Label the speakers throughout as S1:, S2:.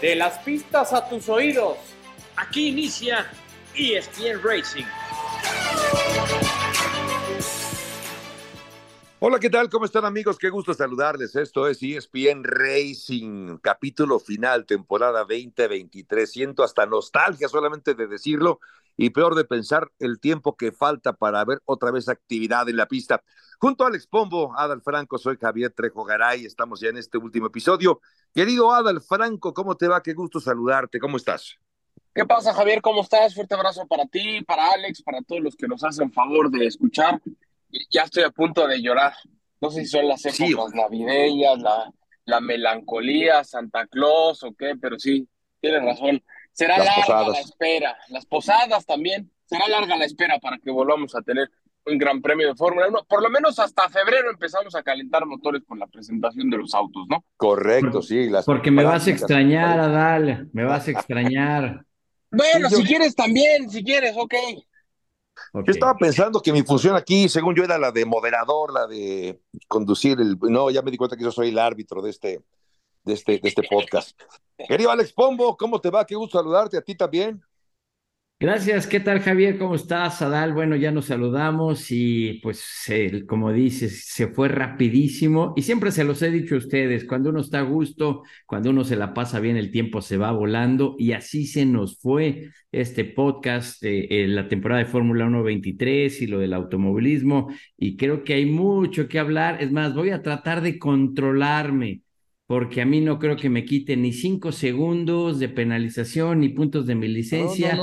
S1: De las pistas a tus oídos.
S2: Aquí inicia ESPN Racing.
S3: Hola, ¿qué tal? ¿Cómo están amigos? Qué gusto saludarles. Esto es ESPN Racing, capítulo final, temporada 2023. Siento hasta nostalgia solamente de decirlo y peor de pensar el tiempo que falta para ver otra vez actividad en la pista. Junto a Alex Pombo, Adal Franco, soy Javier Trejo Garay, estamos ya en este último episodio. Querido Adal Franco, ¿cómo te va? Qué gusto saludarte, ¿cómo estás?
S1: ¿Qué pasa, Javier? ¿Cómo estás? Fuerte abrazo para ti, para Alex, para todos los que nos hacen favor de escuchar ya estoy a punto de llorar. No sé si son las épocas navideñas, la, la melancolía, Santa Claus o qué, pero sí, tienes razón. Será larga la espera. Las posadas también. Será larga la espera para que volvamos a tener un gran premio de Fórmula 1. Por lo menos hasta febrero empezamos a calentar motores con la presentación de los autos, ¿no?
S3: Correcto, sí.
S4: Las Porque me vas a extrañar, Adal. Me vas a extrañar.
S1: Bueno, si quieres también, si quieres, ok.
S3: Yo estaba pensando que mi función aquí, según yo, era la de moderador, la de conducir el. No, ya me di cuenta que yo soy el árbitro de este, de este, de este podcast. Querido Alex Pombo, ¿cómo te va? Qué gusto saludarte, a ti también.
S4: Gracias, ¿qué tal Javier? ¿Cómo estás, Adal? Bueno, ya nos saludamos y pues como dices, se fue rapidísimo y siempre se los he dicho a ustedes, cuando uno está a gusto, cuando uno se la pasa bien, el tiempo se va volando y así se nos fue este podcast de la temporada de Fórmula 1 23 y lo del automovilismo y creo que hay mucho que hablar, es más, voy a tratar de controlarme porque a mí no creo que me quiten ni cinco segundos de penalización ni puntos de mi licencia.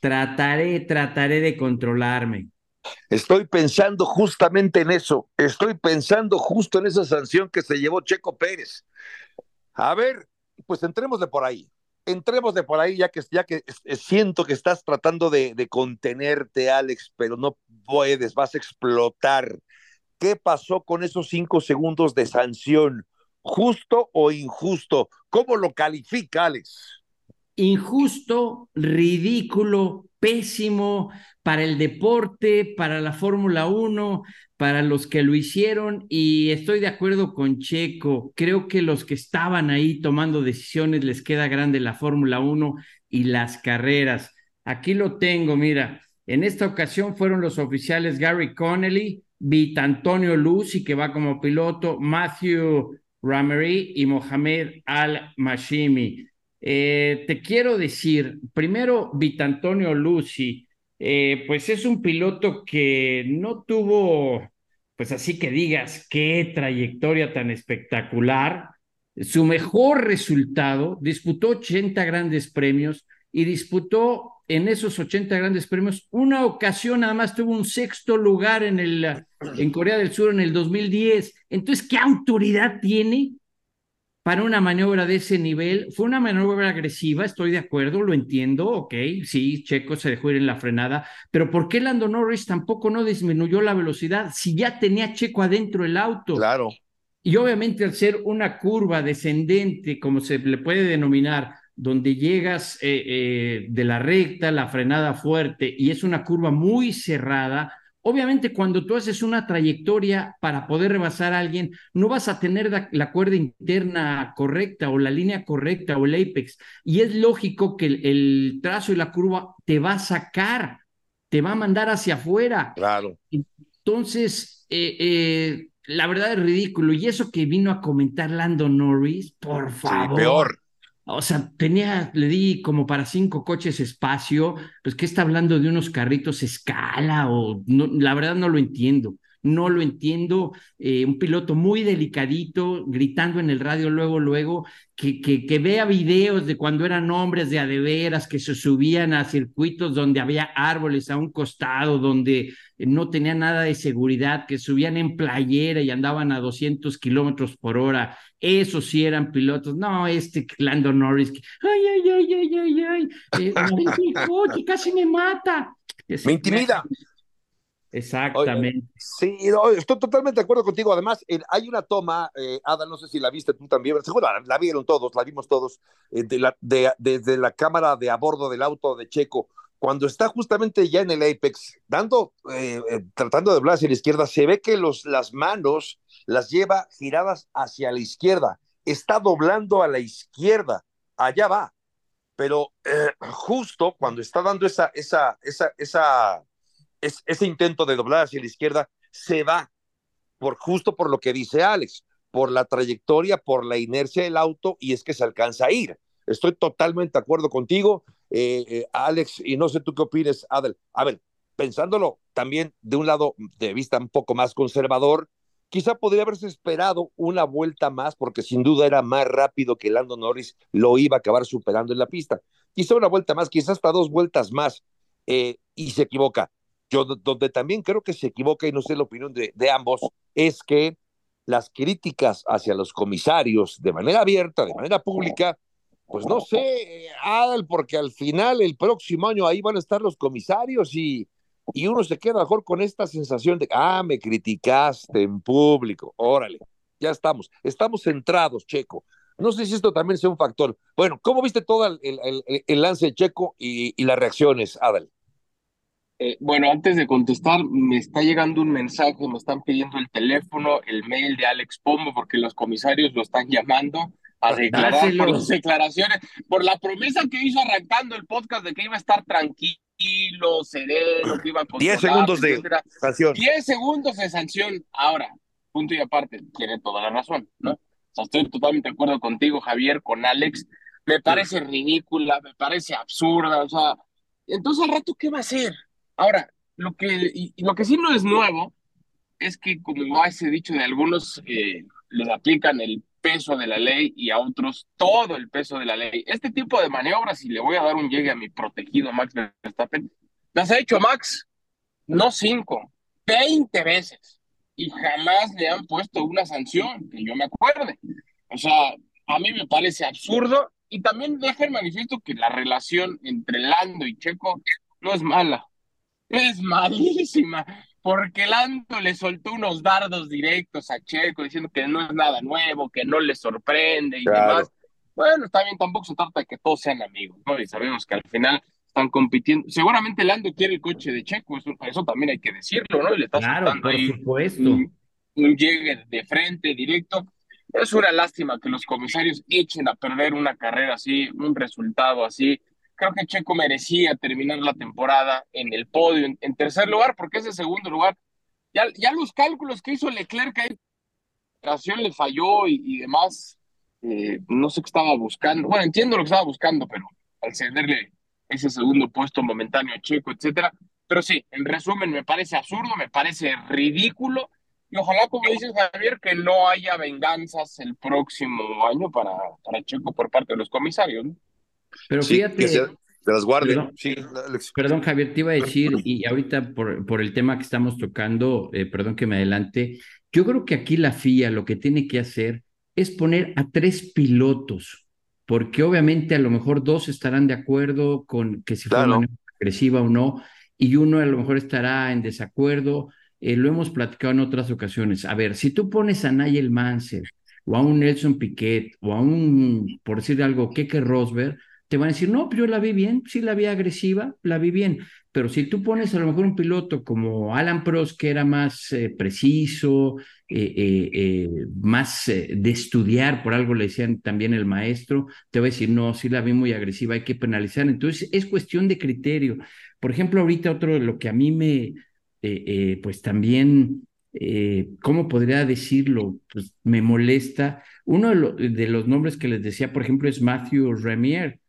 S4: Trataré, trataré de controlarme.
S3: Estoy pensando justamente en eso. Estoy pensando justo en esa sanción que se llevó Checo Pérez. A ver, pues entremos de por ahí. Entremos de por ahí, ya que, ya que siento que estás tratando de, de contenerte, Alex, pero no puedes, vas a explotar. ¿Qué pasó con esos cinco segundos de sanción? ¿Justo o injusto? ¿Cómo lo califica, Alex?
S4: Injusto, ridículo, pésimo para el deporte, para la Fórmula 1, para los que lo hicieron y estoy de acuerdo con Checo. Creo que los que estaban ahí tomando decisiones les queda grande la Fórmula 1 y las carreras. Aquí lo tengo, mira. En esta ocasión fueron los oficiales Gary Connelly, Vita Antonio Lucy, que va como piloto, Matthew Ramery y Mohamed Al-Mashimi. Eh, te quiero decir, primero, Vitantonio Lucy, eh, pues es un piloto que no tuvo, pues así que digas, qué trayectoria tan espectacular. Su mejor resultado, disputó 80 grandes premios y disputó en esos 80 grandes premios una ocasión, nada más tuvo un sexto lugar en, el, en Corea del Sur en el 2010. Entonces, ¿qué autoridad tiene para una maniobra de ese nivel. Fue una maniobra agresiva, estoy de acuerdo, lo entiendo, ok, sí, Checo se dejó ir en la frenada, pero ¿por qué Lando Norris tampoco no disminuyó la velocidad si ya tenía Checo adentro el auto?
S3: Claro.
S4: Y obviamente al ser una curva descendente, como se le puede denominar, donde llegas eh, eh, de la recta, la frenada fuerte, y es una curva muy cerrada, Obviamente, cuando tú haces una trayectoria para poder rebasar a alguien, no vas a tener la, cuerda interna correcta o la línea correcta o el apex. Y es lógico que el, trazo y la curva te va a sacar, te va a mandar hacia afuera.
S3: Claro.
S4: Entonces, eh, eh, la verdad es ridículo. Y eso que vino a comentar Lando Norris, por favor.
S3: peor.
S4: O sea, tenía, le di como para cinco coches espacio, pues ¿qué está hablando de unos carritos escala? O no, la verdad no lo entiendo no lo entiendo. Eh, un piloto muy delicadito, gritando en el radio luego, luego, que, que, que, vea videos de cuando eran hombres de adeveras, que se subían a circuitos donde había árboles a un costado, donde no tenía nada de seguridad, que subían en playera y andaban a 200 kilómetros por hora. Esos sí eran pilotos. No, este Lando Norris, ay, ay, ay, ay, ay, ay, eh, casi me mata.
S3: Me intimida.
S4: Exactamente.
S3: sí, estoy totalmente de acuerdo contigo. Además, hay una toma, eh, Ada, no sé si la viste tú también, seguro la, vieron todos, la vimos todos, eh, de la, de, desde la cámara de a bordo del auto de Checo, cuando está justamente ya en el apex, dando, eh, eh, tratando de hablar hacia la izquierda, se ve que los, las manos las lleva giradas hacia la izquierda, está doblando a la izquierda, allá va, pero justo cuando está dando esa, esa, esa, esa, ese intento de doblar hacia la izquierda, se va, por justo por lo que dice Alex, por la trayectoria, por la inercia del auto, y es que se alcanza a ir. Estoy totalmente de acuerdo contigo, eh, eh, Alex, y no sé tú qué opinas, Adel. A ver, pensándolo también de un lado de vista un poco más conservador, quizá podría haberse esperado una vuelta más, porque sin duda era más rápido que Lando Norris lo iba a acabar superando en la pista. Quizá una vuelta más, quizá hasta dos vueltas más, eh, y se equivoca. Yo donde también creo que se equivoca, y no sé la opinión de, ambos, es que las críticas hacia los comisarios de manera abierta, de manera pública, pues no sé, Adal, porque al final el próximo año ahí van a estar los comisarios y, y uno se queda mejor con esta sensación de, ah, me criticaste en público, órale, ya estamos, estamos centrados, Checo. No sé si esto también sea un factor. Bueno, ¿cómo viste todo el, el, el lance de Checo y, y, las reacciones, Adal?
S1: Eh, bueno, antes de contestar, me está llegando un mensaje, me están pidiendo el teléfono, el mail de Alex Pombo, porque los comisarios lo están llamando a declarar por las declaraciones, por la promesa que hizo arrancando el podcast de que iba a estar tranquilo, sereno, que iba a
S3: 10 segundos de sanción.
S1: 10 segundos de sanción. Ahora, punto y aparte, tiene toda la razón, ¿no? O sea, estoy totalmente de acuerdo contigo, Javier, con Alex. Me parece ridícula, me parece absurda, o sea, entonces al rato, ¿qué va a hacer? Ahora, lo que, lo que sí no es nuevo es que, como ese dicho de algunos, eh, les aplican el peso de la ley y a otros todo el peso de la ley. Este tipo de maniobras, y le voy a dar un llegue a mi protegido Max Verstappen, las ha hecho Max, no cinco, veinte veces, y jamás le han puesto una sanción, que yo me acuerde. O sea, a mí me parece absurdo, y también deja el manifiesto que la relación entre Lando y Checo no es mala, es malísima porque Lando le soltó unos dardos directos a Checo diciendo que no es nada nuevo, que no le sorprende y demás. Bueno, está bien, tampoco se trata de que todos sean amigos, ¿no? Y sabemos que al final están compitiendo. Seguramente Lando quiere el coche de Checo, eso, también hay que decirlo, ¿no? Y le está
S4: claro, por
S1: ahí
S4: supuesto.
S1: Un, un llegue de frente, directo. Es una lástima que los comisarios echen a perder una carrera así, un resultado así creo que Checo merecía terminar la temporada en el podio, en, tercer lugar, porque ese segundo lugar, ya, ya los cálculos que hizo Leclerc ahí, la le falló y, demás, eh, no sé qué estaba buscando, bueno, entiendo lo que estaba buscando, pero al cederle ese segundo puesto momentáneo a Checo, etcétera, pero sí, en resumen, me parece absurdo, me parece ridículo, y ojalá, como dices, Javier, que no haya venganzas el próximo año para, para Checo por parte de los comisarios, ¿no?
S4: Pero fíjate.
S3: Que se, las guarden.
S4: Perdón, sí, perdón, Javier, te iba a decir, y ahorita por, por el tema que estamos tocando, eh, perdón que me adelante, yo creo que aquí la FIA lo que tiene que hacer es poner a tres pilotos, porque obviamente a lo mejor dos estarán de acuerdo con que si claro. fue agresiva o no, y uno a lo mejor estará en desacuerdo. Eh, lo hemos platicado en otras ocasiones. A ver, si tú pones a Nigel Mansell o a un Nelson Piquet o a un, por decir algo, Keke Rosberg, te van a decir, no, yo la vi bien, sí la vi agresiva, la vi bien, pero si tú pones a lo mejor un piloto como Alan Prost, que era más eh, preciso, eh, eh, más de estudiar, por algo le decían también el maestro, te va a decir, no, sí la vi muy agresiva, hay que penalizar. Entonces, es cuestión de criterio. Por ejemplo, ahorita otro de lo que a mí me, pues también, ¿cómo podría decirlo? Pues me molesta. Uno de, de los nombres que les decía, por ejemplo, es Matthew Remier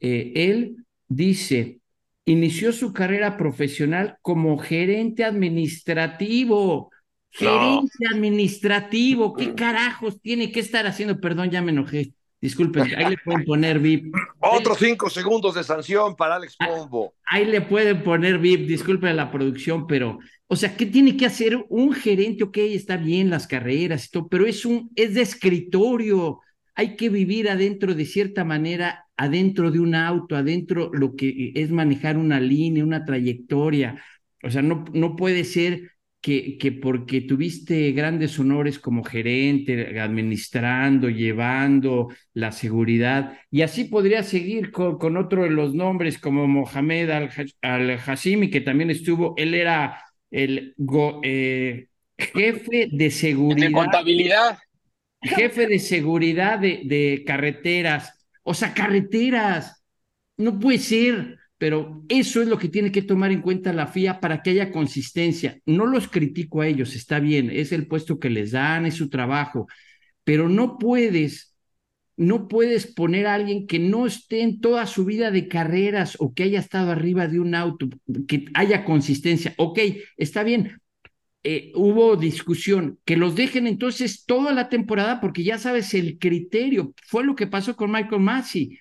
S4: eh, él dice, inició su carrera profesional como gerente administrativo. Gerente administrativo, ¿qué carajos tiene que estar haciendo? Perdón, ya me enojé. Disculpen, ahí le pueden poner VIP.
S3: Otros cinco segundos de sanción para Alex ah, Pombo.
S4: Ahí le pueden poner VIP, disculpen la producción, pero, o sea, ¿qué tiene que hacer un gerente? Ok, está bien las carreras y todo, pero es un, es de escritorio. Hay que vivir adentro de cierta manera adentro de un auto, adentro lo que es manejar una línea, una trayectoria. O sea, no, no puede ser que, que porque tuviste grandes honores como gerente, administrando, llevando la seguridad, y así podría seguir con, con otro de los nombres como Mohamed Al-Hashimi, que también estuvo, él era el eh, jefe de seguridad.
S1: De contabilidad.
S4: Jefe de seguridad de, carreteras. O sea, carreteras. No puede ser. Pero eso es lo que tiene que tomar en cuenta la FIA para que haya consistencia. No los critico a ellos, está bien, es el puesto que les dan, es su trabajo, pero no puedes, no puedes poner a alguien que no esté en toda su vida de carreras o que haya estado arriba de un auto, que haya consistencia. Ok, está bien, eh, hubo discusión, que los dejen entonces toda la temporada porque ya sabes el criterio. Fue lo que pasó con Michael Massey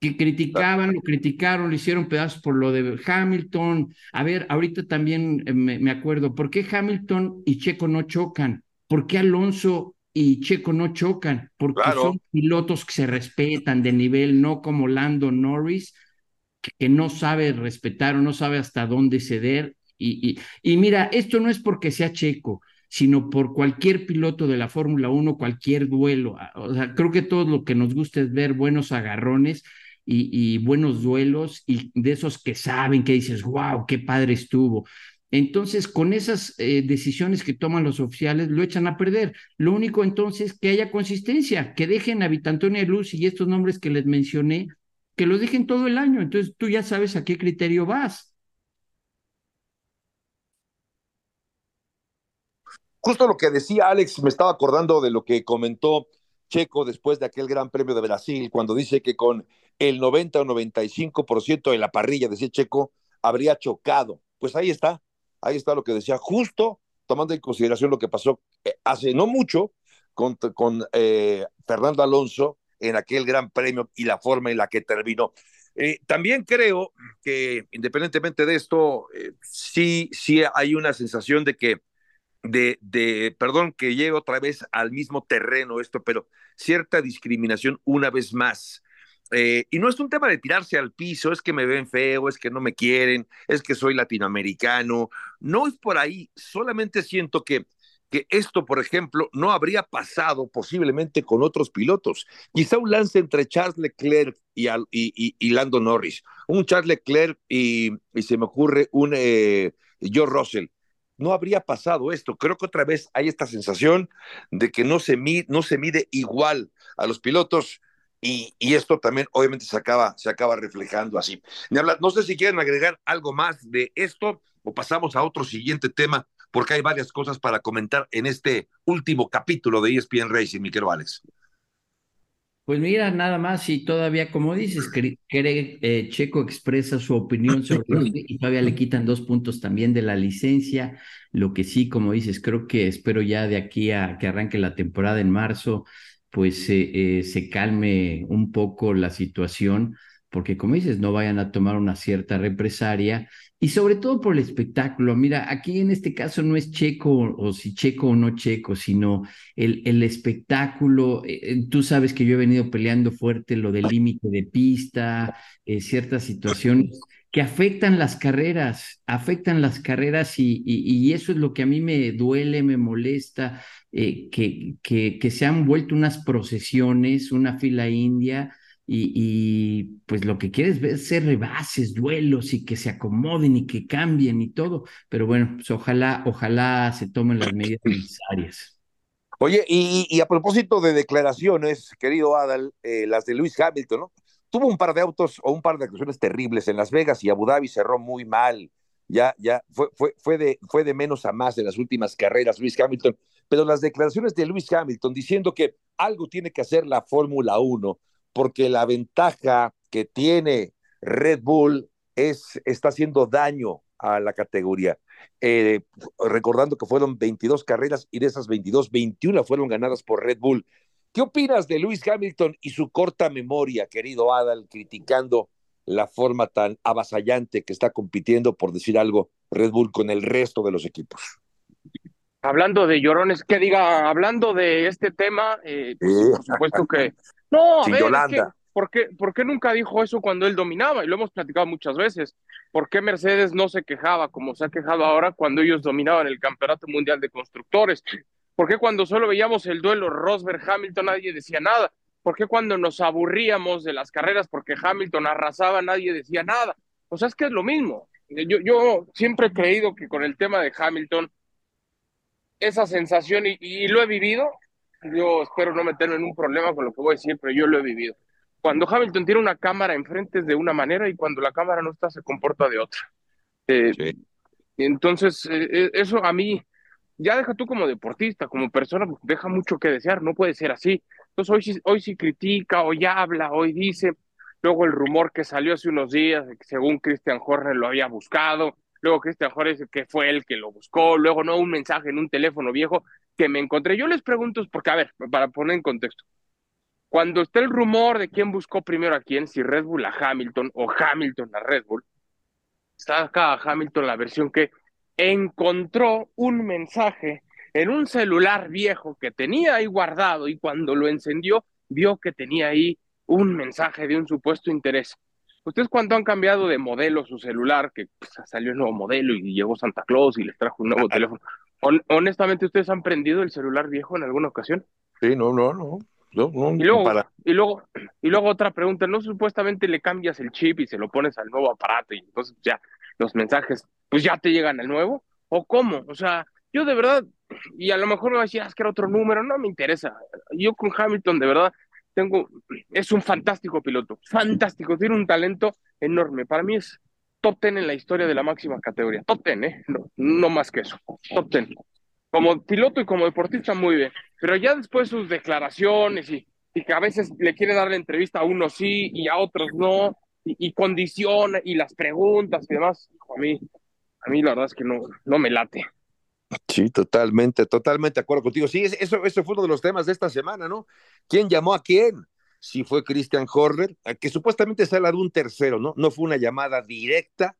S4: que criticaban, lo criticaron, lo hicieron pedazos por lo de Hamilton. A ver, ahorita también eh, me, acuerdo, ¿por qué Hamilton y Checo no chocan? ¿Por qué Alonso y Checo no chocan? Porque son pilotos que se respetan de nivel, no como Lando Norris, que, no sabe respetar o no sabe hasta dónde ceder. Y, mira, esto no es porque sea Checo, sino por cualquier piloto de la Fórmula 1, cualquier duelo. O sea, creo que todo lo que nos gusta es ver buenos agarrones y, buenos duelos y de esos que saben, que dices, wow, qué padre estuvo. Entonces, con esas eh, decisiones que toman los oficiales, lo echan a perder. Lo único entonces que haya consistencia, que dejen a Vitantonia Luz y estos nombres que les mencioné, que los dejen todo el año. Entonces, tú ya sabes a qué criterio vas.
S3: Justo lo que decía Alex, me estaba acordando de lo que comentó Checo después de aquel Gran Premio de Brasil, cuando dice que con el 90 o 95% de la parrilla, decía Checo, habría chocado. Pues ahí está, ahí está lo que decía, justo tomando en consideración lo que pasó eh, hace no mucho con, con eh, Fernando Alonso en aquel Gran Premio y la forma en la que terminó. Eh, también creo que independientemente de esto, sí, sí hay una sensación de que de, de, perdón que llegue otra vez al mismo terreno esto, pero cierta discriminación una vez más. Eh, y no es un tema de tirarse al piso, es que me ven feo, es que no me quieren, es que soy latinoamericano. No es por ahí, solamente siento que, que esto, por ejemplo, no habría pasado posiblemente con otros pilotos. Quizá un lance entre Charles Leclerc y, y, Lando Norris, un Charles Leclerc y, se me ocurre un eh, Joe Russell no habría pasado esto. Creo que otra vez hay esta sensación de que no se, mide, no se mide igual a los pilotos y, esto también obviamente se acaba, se acaba reflejando así. No sé si quieren agregar algo más de esto o pasamos a otro siguiente tema porque hay varias cosas para comentar en este último capítulo de ESPN Racing, mi querido Alex.
S4: Pues mira, nada más, y todavía, como dices, que, eh, Checo expresa su opinión sobre y todavía le quitan dos puntos también de la licencia. Lo que sí, como dices, creo que espero ya de aquí a que arranque la temporada en marzo, pues eh, se calme un poco la situación, porque como dices, no vayan a tomar una cierta represalia y sobre todo por el espectáculo. Mira, aquí en este caso no es checo o, si checo o no checo, sino el, el espectáculo. Eh, eh, tú sabes que yo he venido peleando fuerte lo del límite de pista, eh, ciertas situaciones que afectan las carreras, afectan las carreras y, y, eso es lo que a mí me duele, me molesta, que, que, que se han vuelto unas procesiones, una fila india y, pues lo que quieres ver es ser rebases, duelos y que se acomoden y que cambien y todo. Pero bueno, pues ojalá, ojalá se tomen las medidas necesarias.
S3: Oye, y, a propósito de declaraciones, querido Adal, eh, las de Luis Hamilton, ¿no? Tuvo un par de autos o un par de actuaciones terribles en Las Vegas y Abu Dhabi cerró muy mal. Ya, ya, fue, fue, fue, de, fue de menos a más en las últimas carreras Luis Hamilton. Pero las declaraciones de Luis Hamilton diciendo que algo tiene que hacer la Fórmula 1 porque la ventaja que tiene Red Bull es, está haciendo daño a la categoría. Eh, recordando que fueron 22 carreras y de esas 22, 21 fueron ganadas por Red Bull. ¿Qué opinas de Lewis Hamilton y su corta memoria, querido Adal, criticando la forma tan avasallante que está compitiendo, por decir algo, Red Bull con el resto de los equipos?
S1: Hablando de llorones, que diga, hablando de este tema, eh, pues, por supuesto que no, a ver, ¿por, qué, ¿por qué nunca dijo eso cuando él dominaba? Y lo hemos platicado muchas veces. ¿por qué Mercedes no se quejaba como se ha quejado ahora cuando ellos dominaban el Campeonato Mundial de Constructores? ¿Por qué cuando solo veíamos el duelo Rosberg-Hamilton nadie decía nada? ¿Por qué cuando nos aburríamos de las carreras porque Hamilton arrasaba nadie decía nada? O sea, es que es lo mismo. Yo, yo siempre he creído que con el tema de Hamilton, esa sensación, y, y lo he vivido, yo espero no meterme en un problema con lo que voy a decir, pero yo lo he vivido. Cuando Hamilton tiene una cámara enfrente es de una manera y cuando la cámara no está se comporta de otra. Eh, sí. Entonces, eh, eso a mí, ya deja tú como deportista, como persona, pues, deja mucho que desear, no puede ser así. Entonces hoy sí, hoy sí critica, hoy habla, hoy dice, luego el rumor que salió hace unos días, que según Christian Horner lo había buscado, luego Christian Horner dice que fue él que lo buscó, luego no un mensaje en un teléfono viejo que me encontré. Yo les pregunto, porque a ver, para poner en contexto, cuando está el rumor de quién buscó primero a quién, si Red Bull a Hamilton o Hamilton a Red Bull, saca a Hamilton la versión que encontró un mensaje en un celular viejo que tenía ahí guardado y cuando lo encendió vio que tenía ahí un mensaje de un supuesto interés. Ustedes cuando han cambiado de modelo su celular, que pues, salió el nuevo modelo y llegó Santa Claus y les trajo un nuevo teléfono, honestamente, ¿ustedes han prendido el celular viejo en alguna ocasión?
S3: Sí, no, no, no. no, no
S1: y, luego, para... y, luego, y luego otra pregunta, ¿no supuestamente le cambias el chip y se lo pones al nuevo aparato y entonces ya los mensajes pues ya te llegan al nuevo? ¿O cómo? O sea, yo de verdad, y a lo mejor me va a decir, ah, es que era otro número, no me interesa. Yo con Hamilton, de verdad, tengo, es un fantástico piloto, fantástico, tiene un talento enorme. Para mí es top ten en la historia de la máxima categoría. Top ten, ¿eh? No, no más que eso. Top ten. Como piloto y como deportista, muy bien. Pero ya después sus declaraciones y, que a veces le quiere dar la entrevista a unos sí y a otros no, y, y condiciona y las preguntas y demás, a mí, a mí la verdad es que no, no me late.
S3: Sí, totalmente, totalmente de acuerdo contigo. Sí, eso, eso fue uno de los temas de esta semana, ¿no? ¿Quién llamó a quién? Si fue Christian Horner, que supuestamente se habla de un tercero, ¿no? No fue una llamada directa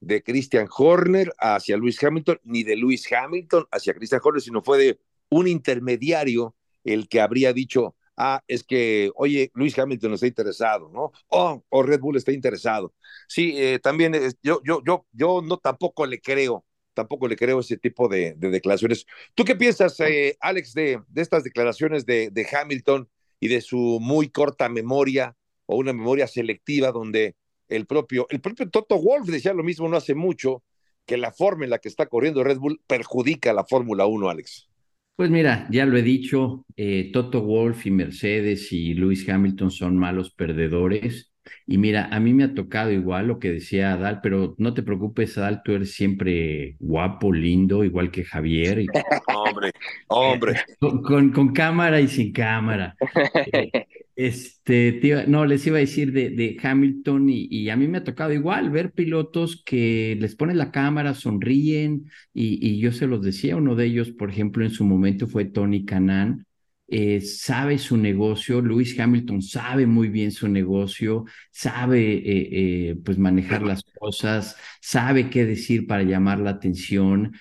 S3: de Christian Horner hacia Luis Hamilton, ni de Luis Hamilton hacia Christian Horner, sino fue de un intermediario el que habría dicho, ah, es que, oye, Luis Hamilton está interesado, ¿no? Oh, o Red Bull está interesado. Sí, eh, también yo, yo, yo, yo no tampoco le creo tampoco le creo ese tipo de, de declaraciones. ¿Tú qué piensas, eh, Alex, de, de, estas declaraciones de, de, Hamilton y de su muy corta memoria o una memoria selectiva donde el propio, el propio Toto Wolf decía lo mismo no hace mucho, que la forma en la que está corriendo Red Bull perjudica a la Fórmula 1, Alex?
S4: Pues mira, ya lo he dicho, eh, Toto Wolf y Mercedes y Lewis Hamilton son malos perdedores y mira, a mí me ha tocado igual lo que decía Adal, pero no te preocupes, Adal, tú eres siempre guapo, lindo, igual que Javier. Y...
S3: hombre, hombre.
S4: Con, con, cámara y sin cámara. Este, no, les iba a decir de, de Hamilton y, y, a mí me ha tocado igual ver pilotos que les ponen la cámara, sonríen y, y yo se los decía, uno de ellos, por ejemplo, en su momento fue Tony Canan, eh, sabe su negocio, Lewis Hamilton sabe muy bien su negocio, sabe eh, eh, pues manejar las cosas, sabe qué decir para llamar la atención.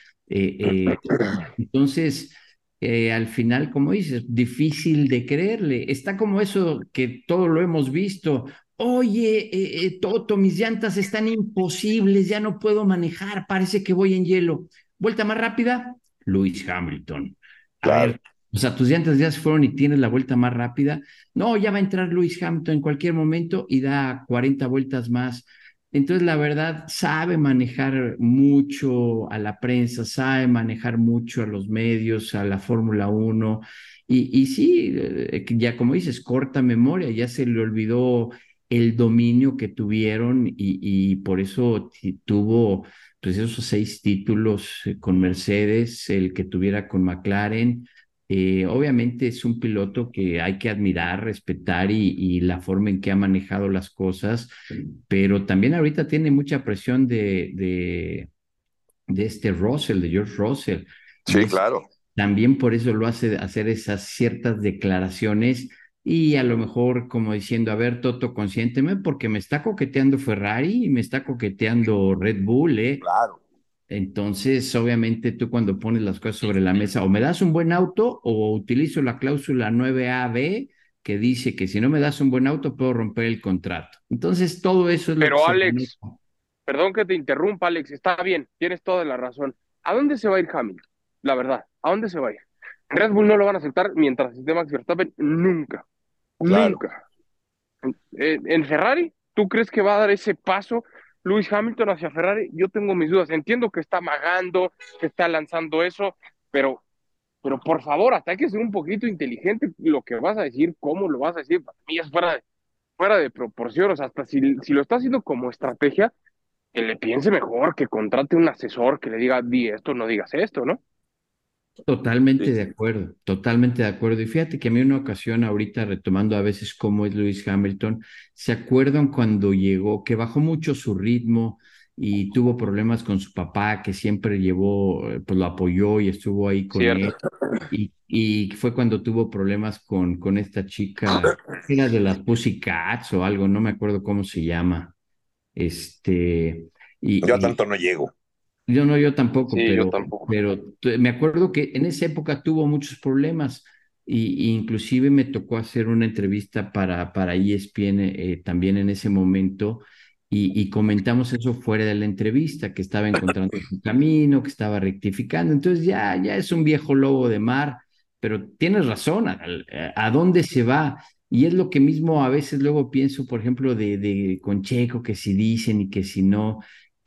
S4: entonces, al final, como dices, difícil de creerle. Está como eso que todo lo hemos visto. Oye, Toto, mis llantas están imposibles, ya no puedo manejar, parece que voy en hielo. Vuelta más rápida, Lewis Hamilton.
S3: Claro.
S4: O sea, tus llantas ya se fueron y tienes la vuelta más rápida. No, ya va a entrar Luis Hamilton en cualquier momento y da 40 vueltas más. Entonces, la verdad, sabe manejar mucho a la prensa, sabe manejar mucho a los medios, a la Fórmula 1. Y, y sí, eh, ya como dices, corta memoria, ya se le olvidó el dominio que tuvieron y, y por eso tuvo pues esos seis títulos eh, con Mercedes, el que tuviera con McLaren, eh, obviamente es un piloto que hay que admirar, respetar y, y, la forma en que ha manejado las cosas, pero también ahorita tiene mucha presión de, de, de este Russell, de George Russell.
S3: Sí, claro.
S4: También por eso lo hace hacer esas ciertas declaraciones y a lo mejor como diciendo, a ver, Toto, consiénteme porque me está coqueteando Ferrari y me está coqueteando Red Bull, ¿eh?
S3: Claro.
S4: Entonces, obviamente tú cuando pones las cosas sobre la mesa, o me das un buen auto o utilizo la cláusula 9AB que dice que si no me das un buen auto puedo romper el contrato. Entonces, todo eso es
S1: Pero
S4: lo
S1: que Alex, perdón que te interrumpa, Alex, está bien, tienes toda la razón. ¿A dónde se va a ir Hamilton? La verdad, ¿a dónde se va a ir? Red Bull no lo van a aceptar mientras esté Max Verstappen, nunca, nunca. En, Ferrari, ¿tú crees que va a dar ese paso Luis Hamilton hacia Ferrari? Yo tengo mis dudas. Entiendo que está amagando, que está lanzando eso, pero, pero por favor, hasta hay que ser un poquito inteligente lo que vas a decir, cómo lo vas a decir. Para mí es fuera de, fuera de proporción. O sea, hasta si, si lo está haciendo como estrategia, que le piense mejor, que contrate un asesor que le diga, di esto, no digas esto, ¿no?
S4: Totalmente de acuerdo, totalmente de acuerdo. Y fíjate que a mí una ocasión, ahorita retomando a veces cómo es Lewis Hamilton, ¿se acuerdan cuando llegó, que bajó mucho su ritmo y tuvo problemas con su papá, que siempre llevó, pues lo apoyó y estuvo ahí con él? Y, y, fue cuando tuvo problemas con, con esta chica, era de las Pussycats o algo, no me acuerdo cómo se llama. Este. Y,
S3: Yo tanto no llego.
S4: Yo no, yo tampoco, pero, pero me acuerdo que en esa época tuvo muchos problemas y, inclusive me tocó hacer una entrevista para, para ESPN eh, también en ese momento y, comentamos eso fuera de la entrevista, que estaba encontrando su camino, que estaba rectificando. Entonces ya, ya es un viejo lobo de mar, pero tienes razón, ¿a, a dónde se va? Y es lo que mismo a veces luego pienso, por ejemplo, de, de con Checo, que si dicen y que si no,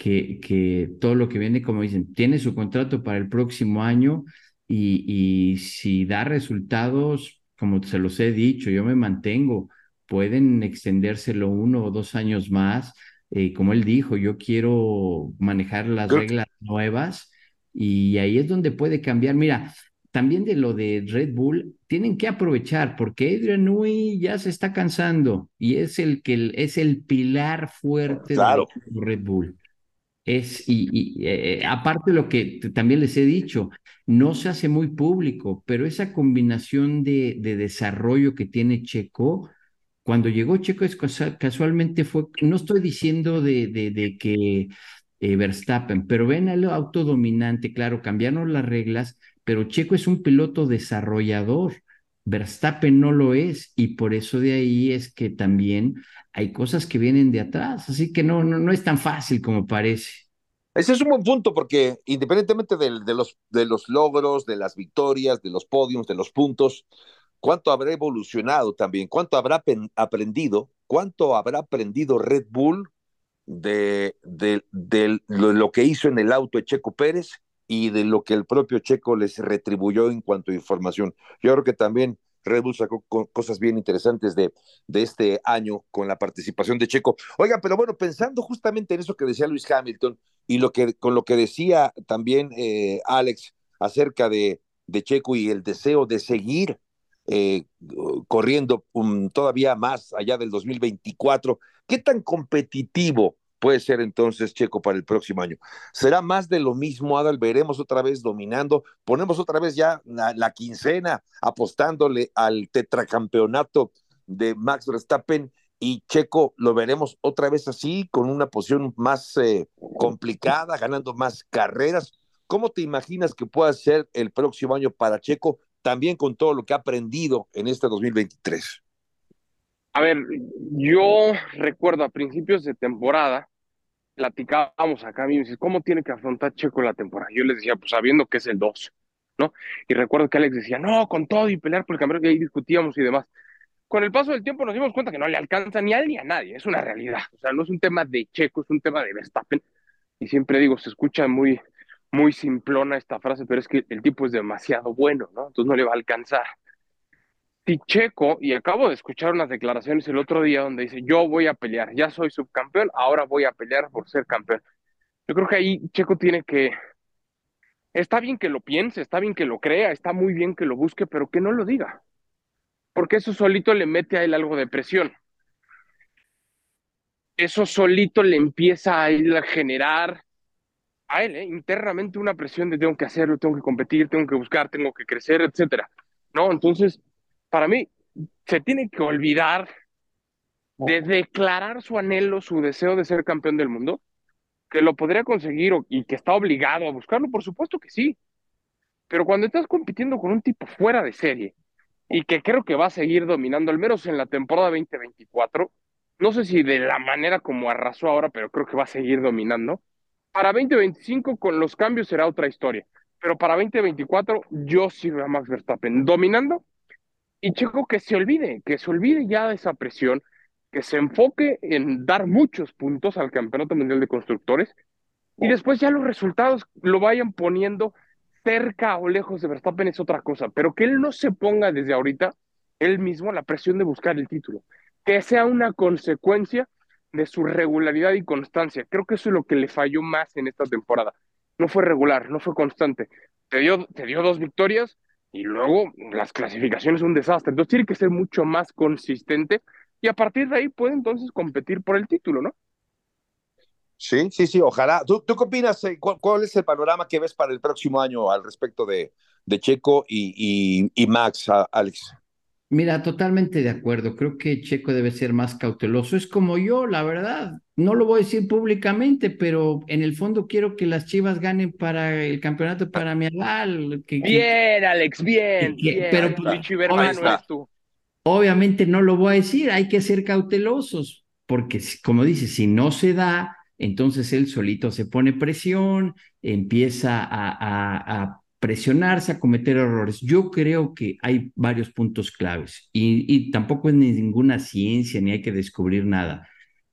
S4: que, que todo lo que viene, como dicen, tiene su contrato para el próximo año y, y si da resultados, como se los he dicho, yo me mantengo, pueden extendérselo uno o dos años más. Eh, como él dijo, yo quiero manejar las reglas nuevas y ahí es donde puede cambiar. Mira, también de lo de Red Bull, tienen que aprovechar porque Adrian Newey ya se está cansando y es el que es el pilar fuerte de Red Bull. Es, y, eh, aparte lo que también les he dicho, no se hace muy público, pero esa combinación de, de desarrollo que tiene Checo, cuando llegó Checo es casualmente fue, no estoy diciendo de, de, de que eh, Verstappen, pero ven al auto dominante, claro, cambiaron las reglas, pero Checo es un piloto desarrollador. Verstappen no lo es y por eso de ahí es que también hay cosas que vienen de atrás, así que no, no, no es tan fácil como parece.
S3: Ese es un buen punto porque independientemente de, los, de los logros, de las victorias, de los podios, de los puntos, cuánto habrá evolucionado también, cuánto habrá aprendido, cuánto habrá aprendido Red Bull de, de, de lo, lo, que hizo en el auto de Checo Pérez y de lo que el propio Checo les retribuyó en cuanto a información. Yo creo que también Red Bull sacó cosas bien interesantes de, de este año con la participación de Checo. Oiga, pero bueno, pensando justamente en eso que decía Luis Hamilton y lo que, con lo que decía también eh, Alex acerca de, Checo y el deseo de seguir eh, corriendo um, todavía más allá del 2024, ¿qué tan competitivo puede ser entonces Checo para el próximo año. Será más de lo mismo, Adal, veremos otra vez dominando, ponemos otra vez ya la, quincena apostándole al tetracampeonato de Max Verstappen y Checo lo veremos otra vez así, con una posición más eh, complicada, ganando más carreras. ¿Cómo te imaginas que pueda ser el próximo año para Checo, también con todo lo que ha aprendido en este 2023?
S1: A ver, yo recuerdo a principios de temporada, platicábamos acá, me dices, ¿cómo tiene que afrontar Checo la temporada? Yo les decía, pues sabiendo que es el 2, ¿no? Y recuerdo que Alex decía, no, con todo y pelear por el campeonato, y ahí discutíamos y demás. Con el paso del tiempo nos dimos cuenta que no le alcanza ni a él ni a nadie, es una realidad. O sea, no es un tema de Checo, es un tema de Verstappen. Y siempre digo, se escucha muy, muy simplona esta frase, pero es que el tipo es demasiado bueno, ¿no? Entonces no le va a alcanzar. Si Checo, y acabo de escuchar unas declaraciones el otro día donde dice, yo voy a pelear, ya soy subcampeón, ahora voy a pelear por ser campeón. Yo creo que ahí Checo tiene que, está bien que lo piense, está bien que lo crea, está muy bien que lo busque, pero que no lo diga, porque eso solito le mete a él algo de presión. Eso solito le empieza a, él a generar a él, ¿eh? internamente una presión de tengo que hacerlo, tengo que competir, tengo que buscar, tengo que crecer, etcétera. ¿No? Entonces, para mí, se tiene que olvidar de declarar su anhelo, su deseo de ser campeón del mundo, que lo podría conseguir y que está obligado a buscarlo, por supuesto que sí. Pero cuando estás compitiendo con un tipo fuera de serie y que creo que va a seguir dominando, al menos en la temporada 2024, no sé si de la manera como arrasó ahora, pero creo que va a seguir dominando. Para 2025 con los cambios será otra historia, pero para 2024 yo sí veo a Max Verstappen dominando y Checo que se olvide, que se olvide ya de esa presión, que se enfoque en dar muchos puntos al Campeonato Mundial de Constructores y después ya los resultados lo vayan poniendo cerca o lejos de Verstappen es otra cosa, pero que él no se ponga desde ahorita él mismo la presión de buscar el título, que sea una consecuencia de su regularidad y constancia. Creo que eso es lo que le falló más en esta temporada. No fue regular, no fue constante. Te dio, te dio dos victorias y luego las clasificaciones son un desastre. Entonces tiene que ser mucho más consistente y a partir de ahí puede entonces competir por el título, ¿no?
S3: Sí, sí, sí, ojalá. ¿Tú, tú qué opinas? Eh, ¿Cuál, es el panorama que ves para el próximo año al respecto de, de Checo y, y, y Max, Alex?
S4: Mira, totalmente de acuerdo. Creo que Checo debe ser más cauteloso. Es como yo, la verdad. No lo voy a decir públicamente, pero en el fondo quiero que las Chivas ganen para el campeonato para mi Que,
S1: bien, Alex, bien. bien.
S4: Pero pues, obviamente no lo voy a decir. Hay que ser cautelosos, porque como dices, si no se da, entonces él solito se pone presión, empieza a, presionarse, a cometer errores. Yo creo que hay varios puntos claves y, tampoco es ninguna ciencia ni hay que descubrir nada.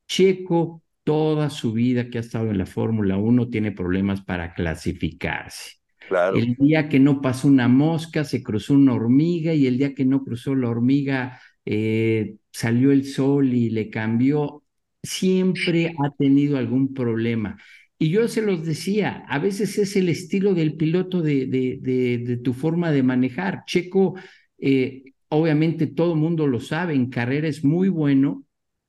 S4: Checo, toda su vida que ha estado en la Fórmula 1, tiene problemas para clasificarse. Claro. El día que no pasó una mosca, se cruzó una hormiga y el día que no cruzó la hormiga, eh, salió el sol y le cambió siempre ha tenido algún problema. Y yo se los decía, a veces es el estilo del piloto de, de, tu forma de manejar. Checo, eh, obviamente todo el mundo lo sabe, en carrera es muy bueno,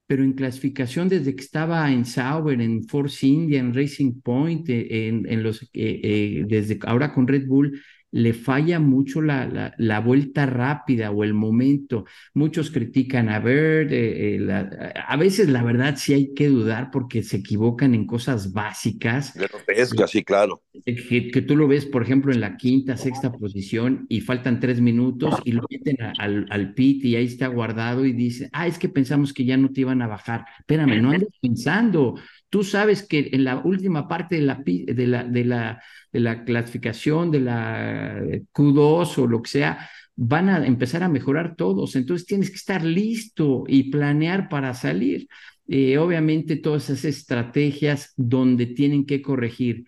S4: pero en clasificación desde que estaba en Sauber, en Force India, en Racing Point, eh, en, los, eh, desde ahora con Red Bull, le falla mucho la, la, vuelta rápida o el momento. Muchos critican a Bird, eh, eh, a veces la verdad sí hay que dudar porque se equivocan en cosas básicas.
S3: De sí, claro.
S4: Eh, que, tú lo ves, por ejemplo, en la quinta, sexta posición y faltan tres minutos y lo meten al, al pit y ahí está guardado y dice, ah, es que pensamos que ya no te iban a bajar. Espérame, no andes pensando. Tú sabes que en la última parte de la, de la, de la clasificación, de la Q2 o lo que sea, van a empezar a mejorar todos. Entonces tienes que estar listo y planear para salir. Eh, obviamente todas esas estrategias donde tienen que corregir.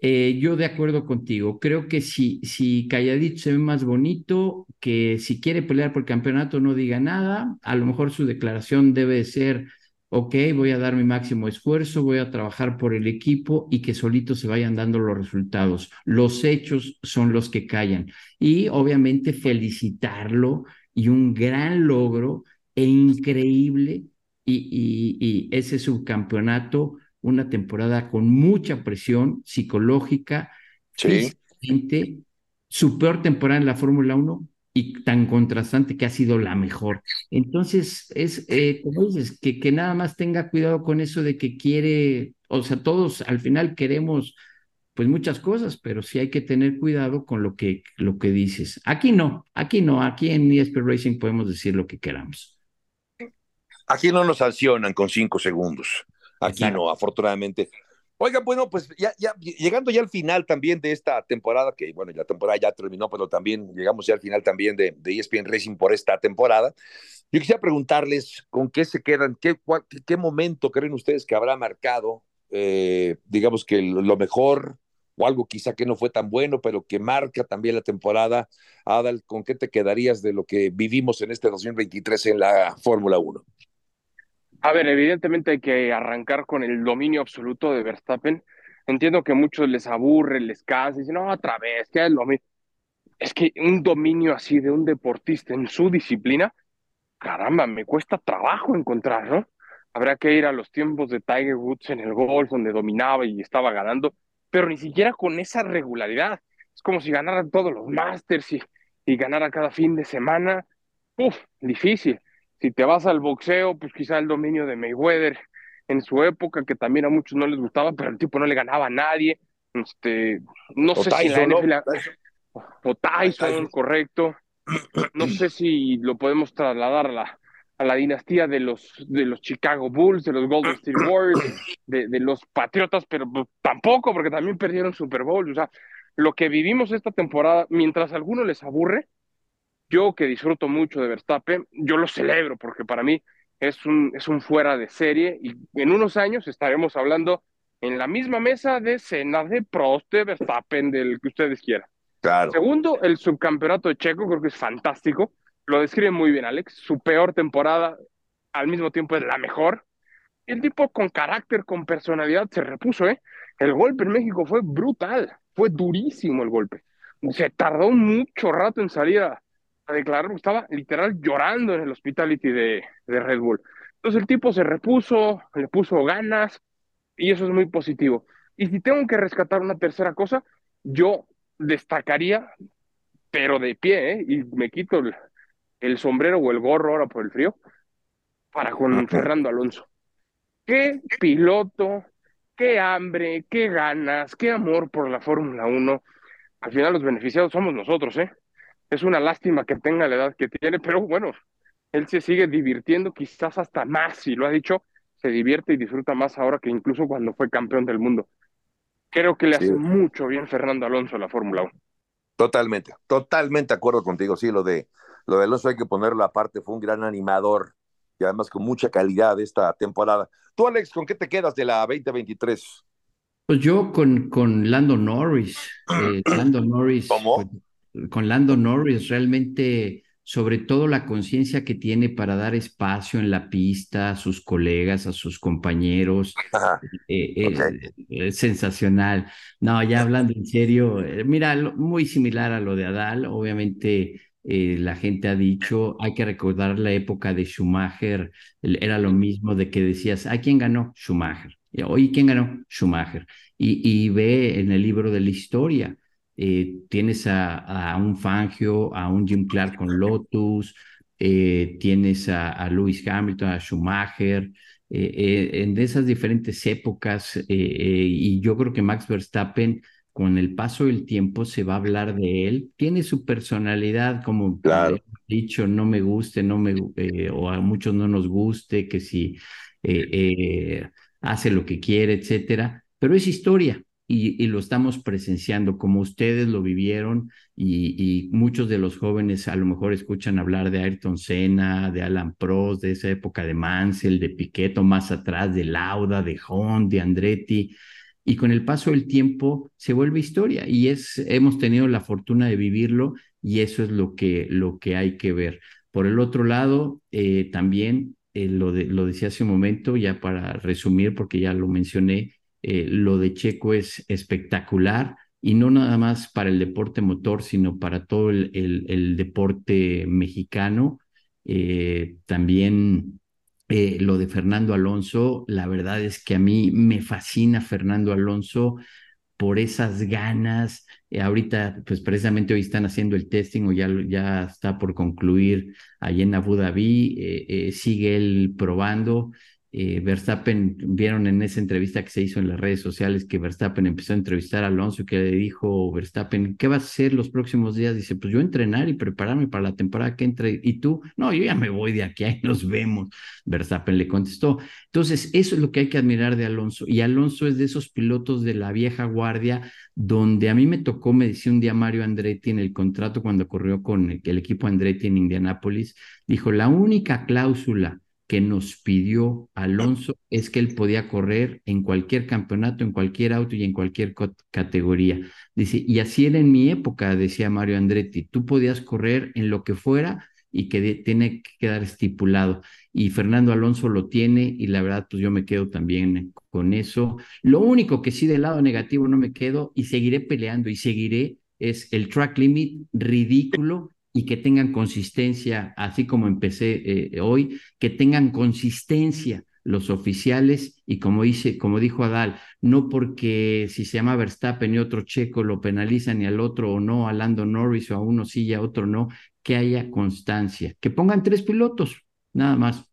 S4: Eh, yo de acuerdo contigo, creo que si, si calladito se ve más bonito, que si quiere pelear por el campeonato no diga nada, a lo mejor su declaración debe ser ok, voy a dar mi máximo esfuerzo, voy a trabajar por el equipo y que solito se vayan dando los resultados. Los hechos son los que callan. Y obviamente felicitarlo y un gran logro e increíble y, y, ese subcampeonato, una temporada con mucha presión psicológica, sí. su peor temporada en la Fórmula 1, y tan contrastante que ha sido la mejor. Entonces, es, eh, como dices, que, que nada más tenga cuidado con eso de que quiere, o sea, todos al final queremos pues muchas cosas, pero sí hay que tener cuidado con lo que, lo que dices. Aquí no, aquí no, aquí en ESP Racing podemos decir lo que queramos.
S3: Aquí no nos sancionan con cinco segundos. Aquí no, afortunadamente. Oiga, bueno, pues ya, llegando ya al final también de esta temporada, que bueno, la temporada ya terminó, pero también llegamos ya al final también de, ESPN Racing por esta temporada. Yo quisiera preguntarles con qué se quedan, qué, qué momento creen ustedes que habrá marcado, eh, digamos que lo mejor o algo quizá que no fue tan bueno, pero que marca también la temporada. Adal, ¿con qué te quedarías de lo que vivimos en este 2023 en la Fórmula 1?
S1: A ver, evidentemente hay que arrancar con el dominio absoluto de Verstappen. Entiendo que muchos les aburre, les cansa, dicen, no, otra vez, que es lo mismo. Es que un dominio así de un deportista en su disciplina, caramba, me cuesta trabajo encontrar, ¿no? Habrá que ir a los tiempos de Tiger Woods en el golf, donde dominaba y estaba ganando, pero ni siquiera con esa regularidad. Es como si ganaran todos los Masters y, y ganara cada fin de semana. Uf, difícil. Si te vas al boxeo, pues quizá el dominio de Mayweather en su época, que también a muchos no les gustaba, pero el tipo no le ganaba a nadie. Este, no sé si la NFL... O Tyson, correcto. No sé si lo podemos trasladar a la, a la dinastía de los, de los Chicago Bulls, de los Golden State Warriors, de, de los Patriotas, pero pues, tampoco, porque también perdieron Super Bowl. O sea, lo que vivimos esta temporada, mientras a algunos les aburre, yo que disfruto mucho de Verstappen, yo lo celebro, porque para mí es un, es un fuera de serie y en unos años estaremos hablando en la misma mesa de cena de Prost, de Verstappen, del que ustedes quieran.
S3: Claro.
S1: Segundo, el subcampeonato de Checo, creo que es fantástico. Lo describe muy bien, Alex. Su peor temporada, al mismo tiempo, es la mejor. El tipo con carácter, con personalidad, se repuso, ¿eh? El golpe en México fue brutal, fue durísimo el golpe. Se tardó mucho rato en salir a, declarar, estaba literal llorando en el hospitality de, de Red Bull. Entonces el tipo se repuso, le puso ganas, y eso es muy positivo. Y si tengo que rescatar una tercera cosa, yo destacaría, pero de pie, ¿eh? y me quito el, el, sombrero o el gorro ahora por el frío, para con Fernando Alonso. Qué piloto, qué hambre, qué ganas, qué amor por la Fórmula 1. Al final los beneficiados somos nosotros, ¿eh? Es una lástima que tenga la edad que tiene, pero bueno, él se sigue divirtiendo quizás hasta más, y lo ha dicho, se divierte y disfruta más ahora que incluso cuando fue campeón del mundo. Creo que le hace mucho bien Fernando Alonso a la Fórmula 1.
S3: Totalmente, totalmente de acuerdo contigo. Sí, lo de, lo de Alonso hay que ponerlo aparte, fue un gran animador y además con mucha calidad esta temporada. Tú, Alex, ¿con qué te quedas de la 2023?
S4: Pues yo con, con Lando Norris. Eh, Lando Norris.
S3: ¿Cómo?
S4: Con, con Lando Norris, realmente sobre todo la conciencia que tiene para dar espacio en la pista a sus colegas, a sus compañeros. Eh, eh, es sensacional. No, ya hablando en serio, eh, mira, muy similar a lo de Adal, obviamente. la gente ha dicho, hay que recordar la época de Schumacher, era lo mismo de que decías, ¿a quién ganó? Schumacher. Oye, ¿quién ganó? Schumacher. Y, y ve en el libro de la historia, eh, tienes a, a, un Fangio, a un Jim Clark con Lotus, eh, tienes a, a, Lewis Hamilton, a Schumacher, eh, en esas diferentes épocas, y yo creo que Max Verstappen, con el paso del tiempo, se va a hablar de él. Tiene su personalidad, como
S3: claro.
S4: he dicho, no me guste, no me, o a muchos no nos guste, que si hace lo que quiere, etcétera, pero es historia y, lo estamos presenciando como ustedes lo vivieron y, muchos de los jóvenes a lo mejor escuchan hablar de Ayrton Senna, de Alan Prost, de esa época de Mansell, de Piqueto más atrás, de Lauda, de Hunt, de Andretti y con el paso del tiempo se vuelve historia y es hemos tenido la fortuna de vivirlo y eso es lo que lo que hay que ver. Por el otro lado, eh, también eh, lo, de, lo decía hace un momento, ya para resumir, porque ya lo mencioné, eh, lo de Checo es espectacular y no nada más para el deporte motor, sino para todo el, el, deporte mexicano. Eh, también eh, lo de Fernando Alonso, la verdad es que a mí me fascina Fernando Alonso por esas ganas. ahorita, pues precisamente hoy están haciendo el testing o ya, ya está por concluir allí en Abu Dhabi. sigue él probando eh, Verstappen, vieron en esa entrevista que se hizo en las redes sociales que Verstappen empezó a entrevistar a Alonso y que le dijo Verstappen, ¿qué vas a hacer los próximos días? Dice, pues yo entrenar y prepararme para la temporada que entre. Y tú, no, yo ya me voy de aquí, ahí nos vemos. Verstappen le contestó. Entonces, eso es lo que hay que admirar de Alonso. Y Alonso es de esos pilotos de la vieja guardia, donde a mí me tocó, me decía un día Mario Andretti en el contrato cuando corrió con el equipo Andretti en Indianápolis, dijo, la única cláusula que nos pidió Alonso es que él podía correr en cualquier campeonato, en cualquier auto y en cualquier categoría. Dice, y así era en mi época, decía Mario Andretti, tú podías correr en lo que fuera y que tiene que quedar estipulado. Y Fernando Alonso lo tiene y la verdad, pues yo me quedo también con eso. Lo único que sí del lado negativo no me quedo y seguiré peleando y seguiré es el track limit ridículo y que tengan consistencia, así como empecé eh, hoy, que tengan consistencia los oficiales y como dice, como dijo Adal, no porque si se llama Verstappen y otro checo lo penalizan y al otro o no, a Lando Norris o a uno sí y a otro no, que haya constancia, que pongan tres pilotos, nada más.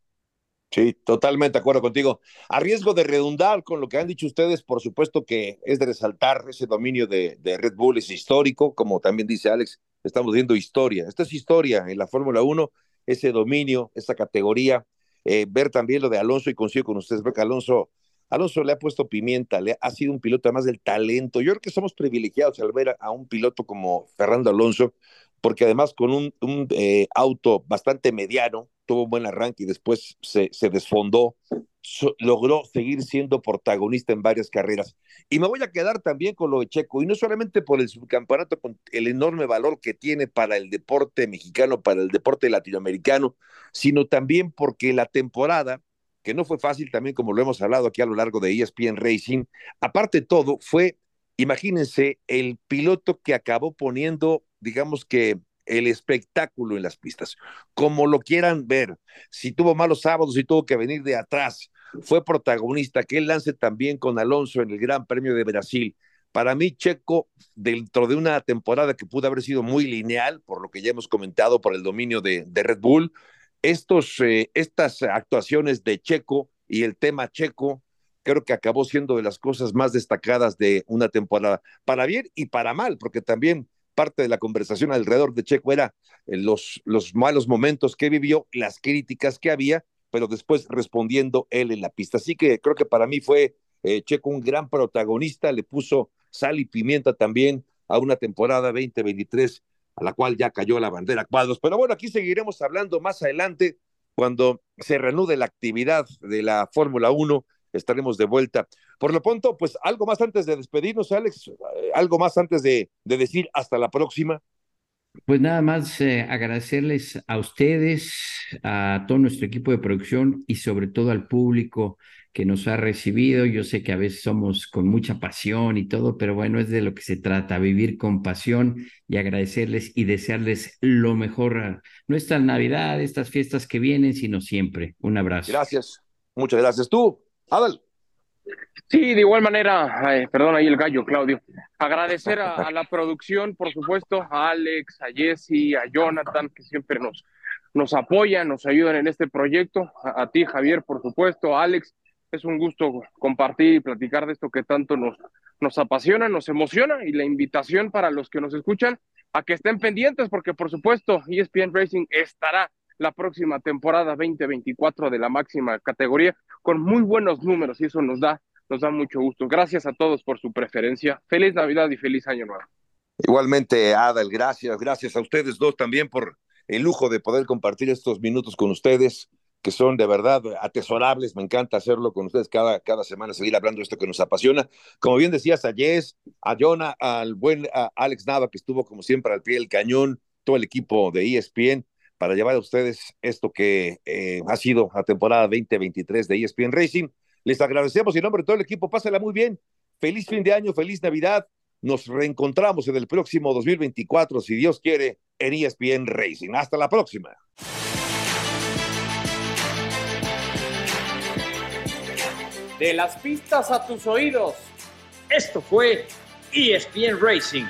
S3: Sí, totalmente de acuerdo contigo. A riesgo de redundar con lo que han dicho ustedes, por supuesto que es de resaltar ese dominio de, de Red Bull, es histórico, como también dice Alex, estamos viendo historia. Esta es historia en la Fórmula 1 ese dominio, esa categoría. Eh, ver también lo de Alonso y consigo con ustedes, porque Alonso, Alonso le ha puesto pimienta, le ha sido un piloto además del talento. Yo creo que somos privilegiados al ver a, un piloto como Fernando Alonso, porque además con un, eh, auto bastante mediano, tuvo un buen arranque y después se desfondó, logró seguir siendo protagonista en varias carreras. Y me voy a quedar también con lo de Checo, y no solamente por el subcampeonato, con el enorme valor que tiene para el deporte mexicano, para el deporte latinoamericano, sino también porque la temporada, que no fue fácil también como lo hemos hablado aquí a lo largo de ESPN Racing, aparte de todo, fue, imagínense, el piloto que acabó poniendo, digamos que el espectáculo en las pistas, como lo quieran ver. Si tuvo malos sábados y tuvo que venir de atrás, fue protagonista, que él lance también con Alonso en el Gran Premio de Brasil. Para mí, Checo, dentro de una temporada que pudo haber sido muy lineal, por lo que ya hemos comentado, por el dominio de, Red Bull, estos, eh, estas actuaciones de Checo y el tema Checo, creo que acabó siendo de las cosas más destacadas de una temporada, para bien y para mal, porque también parte de la conversación alrededor de Checo era eh, los, los malos momentos que vivió, las críticas que había, pero después respondiendo él en la pista. Así que creo que para mí fue eh, Checo un gran protagonista, le puso sal y pimienta también a una temporada 2023 a la cual ya cayó la bandera cuadros. Pero bueno, aquí seguiremos hablando más adelante cuando se reanude la actividad de la Fórmula 1 estaremos de vuelta. Por lo pronto, pues algo más antes de despedirnos, Alex, eh, algo más antes de, decir hasta la próxima.
S4: Pues nada más eh, agradecerles a ustedes, a todo nuestro equipo de producción y sobre todo al público que nos ha recibido. Yo sé que a veces somos con mucha pasión y todo, pero bueno, es de lo que se trata, vivir con pasión y agradecerles y desearles lo mejor, no esta Navidad, estas fiestas que vienen, sino siempre. Un abrazo.
S3: Gracias, muchas gracias. Tú, Adal.
S1: Sí, de igual manera, perdón ahí el gallo, Claudio. Agradecer a, la producción, por supuesto, a Alex, a Jesse, a Jonathan, que siempre nos, nos apoyan, nos ayudan en este proyecto. A, ti, Javier, por supuesto, a Alex. Es un gusto compartir y platicar de esto que tanto nos, nos apasiona, nos emociona y la invitación para los que nos escuchan a que estén pendientes porque por supuesto ESPN Racing estará la próxima temporada 2024 de la máxima categoría con muy buenos números y eso nos da, nos da mucho gusto. Gracias a todos por su preferencia. Feliz Navidad y feliz Año Nuevo.
S3: Igualmente, Adal, gracias. Gracias a ustedes dos también por el lujo de poder compartir estos minutos con ustedes, que son de verdad atesorables. Me encanta hacerlo con ustedes cada, cada semana, seguir hablando de esto que nos apasiona. Como bien decías, a Jess, a Jonah, al buen Alex Nava, que estuvo como siempre al pie del cañón, todo el equipo de ESPN para llevar a ustedes esto que eh, ha sido la temporada 2023 de ESPN Racing. Les agradecemos en nombre de todo el equipo. Pásala muy bien. Feliz fin de año, feliz Navidad. Nos reencontramos en el próximo 2024, si Dios quiere, en ESPN Racing. Hasta la próxima.
S2: De las pistas a tus oídos. Esto fue ESPN Racing